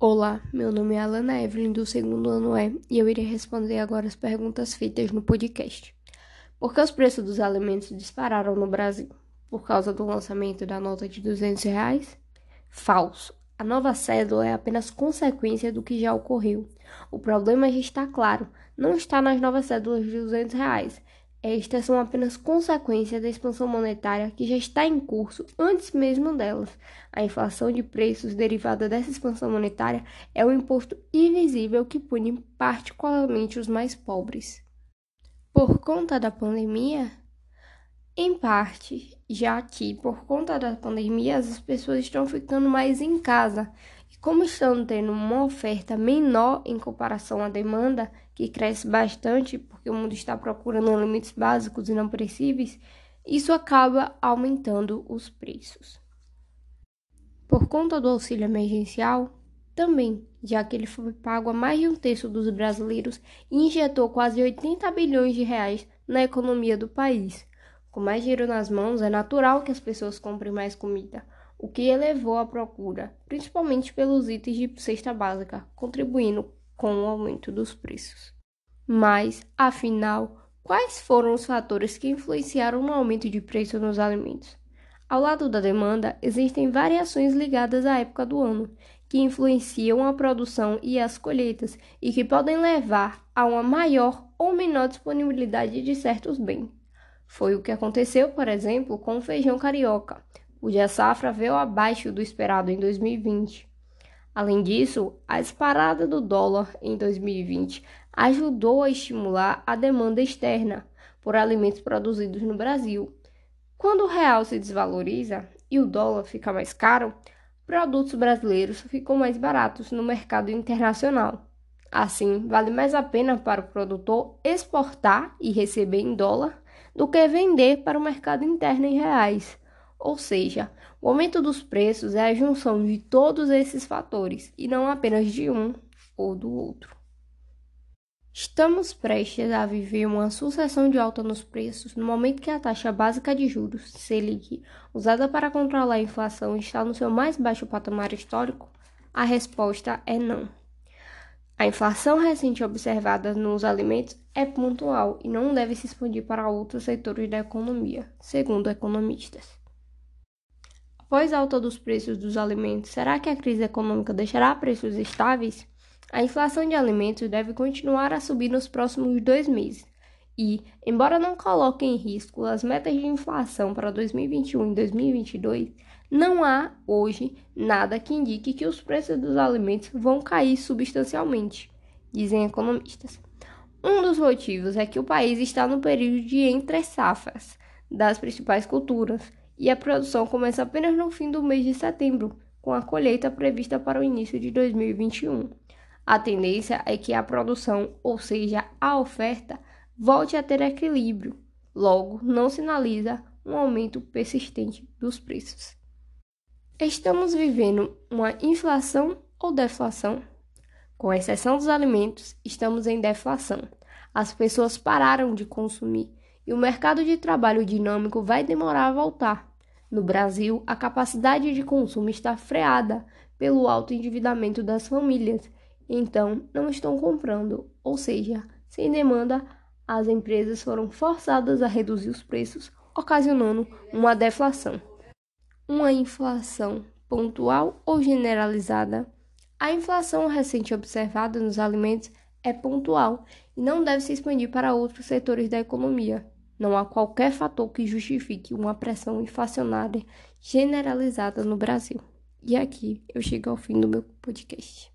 Olá, meu nome é Alana Evelyn, do segundo ano E, e eu irei responder agora as perguntas feitas no podcast. Por que os preços dos alimentos dispararam no Brasil? Por causa do lançamento da nota de 200 reais? Falso. A nova cédula é apenas consequência do que já ocorreu. O problema já está claro, não está nas novas cédulas de 200 reais, estas são apenas consequência da expansão monetária que já está em curso antes mesmo delas. A inflação de preços derivada dessa expansão monetária é um imposto invisível que pune particularmente os mais pobres. Por conta da pandemia? Em parte, já que por conta da pandemia as pessoas estão ficando mais em casa como estão tendo uma oferta menor em comparação à demanda, que cresce bastante porque o mundo está procurando alimentos básicos e não perecíveis, isso acaba aumentando os preços. Por conta do auxílio emergencial, também, já que ele foi pago a mais de um terço dos brasileiros e injetou quase 80 bilhões de reais na economia do país. Com mais dinheiro nas mãos, é natural que as pessoas comprem mais comida o que elevou a procura, principalmente pelos itens de cesta básica, contribuindo com o aumento dos preços. Mas, afinal, quais foram os fatores que influenciaram no aumento de preço nos alimentos? Ao lado da demanda, existem variações ligadas à época do ano, que influenciam a produção e as colheitas e que podem levar a uma maior ou menor disponibilidade de certos bens. Foi o que aconteceu, por exemplo, com o feijão carioca, cuja safra veio abaixo do esperado em 2020. Além disso, a disparada do dólar em 2020 ajudou a estimular a demanda externa por alimentos produzidos no Brasil. Quando o real se desvaloriza e o dólar fica mais caro, produtos brasileiros ficam mais baratos no mercado internacional. Assim, vale mais a pena para o produtor exportar e receber em dólar do que vender para o mercado interno em reais. Ou seja, o aumento dos preços é a junção de todos esses fatores e não apenas de um ou do outro. Estamos prestes a viver uma sucessão de alta nos preços no momento que a taxa básica de juros, Selic, usada para controlar a inflação, está no seu mais baixo patamar histórico? A resposta é não. A inflação recente observada nos alimentos é pontual e não deve se expandir para outros setores da economia, segundo economistas. Após a alta dos preços dos alimentos, será que a crise econômica deixará preços estáveis? A inflação de alimentos deve continuar a subir nos próximos dois meses. E, embora não coloque em risco as metas de inflação para 2021 e 2022, não há hoje nada que indique que os preços dos alimentos vão cair substancialmente, dizem economistas. Um dos motivos é que o país está no período de entre safras das principais culturas e a produção começa apenas no fim do mês de setembro, com a colheita prevista para o início de 2021. A tendência é que a produção, ou seja, a oferta, volte a ter equilíbrio, logo, não sinaliza um aumento persistente dos preços. Estamos vivendo uma inflação ou deflação? Com exceção dos alimentos, estamos em deflação. As pessoas pararam de consumir e o mercado de trabalho dinâmico vai demorar a voltar. No Brasil, a capacidade de consumo está freada pelo alto endividamento das famílias, então não estão comprando, ou seja, sem demanda, as empresas foram forçadas a reduzir os preços, ocasionando uma deflação. Uma inflação pontual ou generalizada. A inflação recente observada nos alimentos é pontual e não deve se expandir para outros setores da economia. Não há qualquer fator que justifique uma pressão inflacionária generalizada no Brasil. E aqui eu chego ao fim do meu podcast.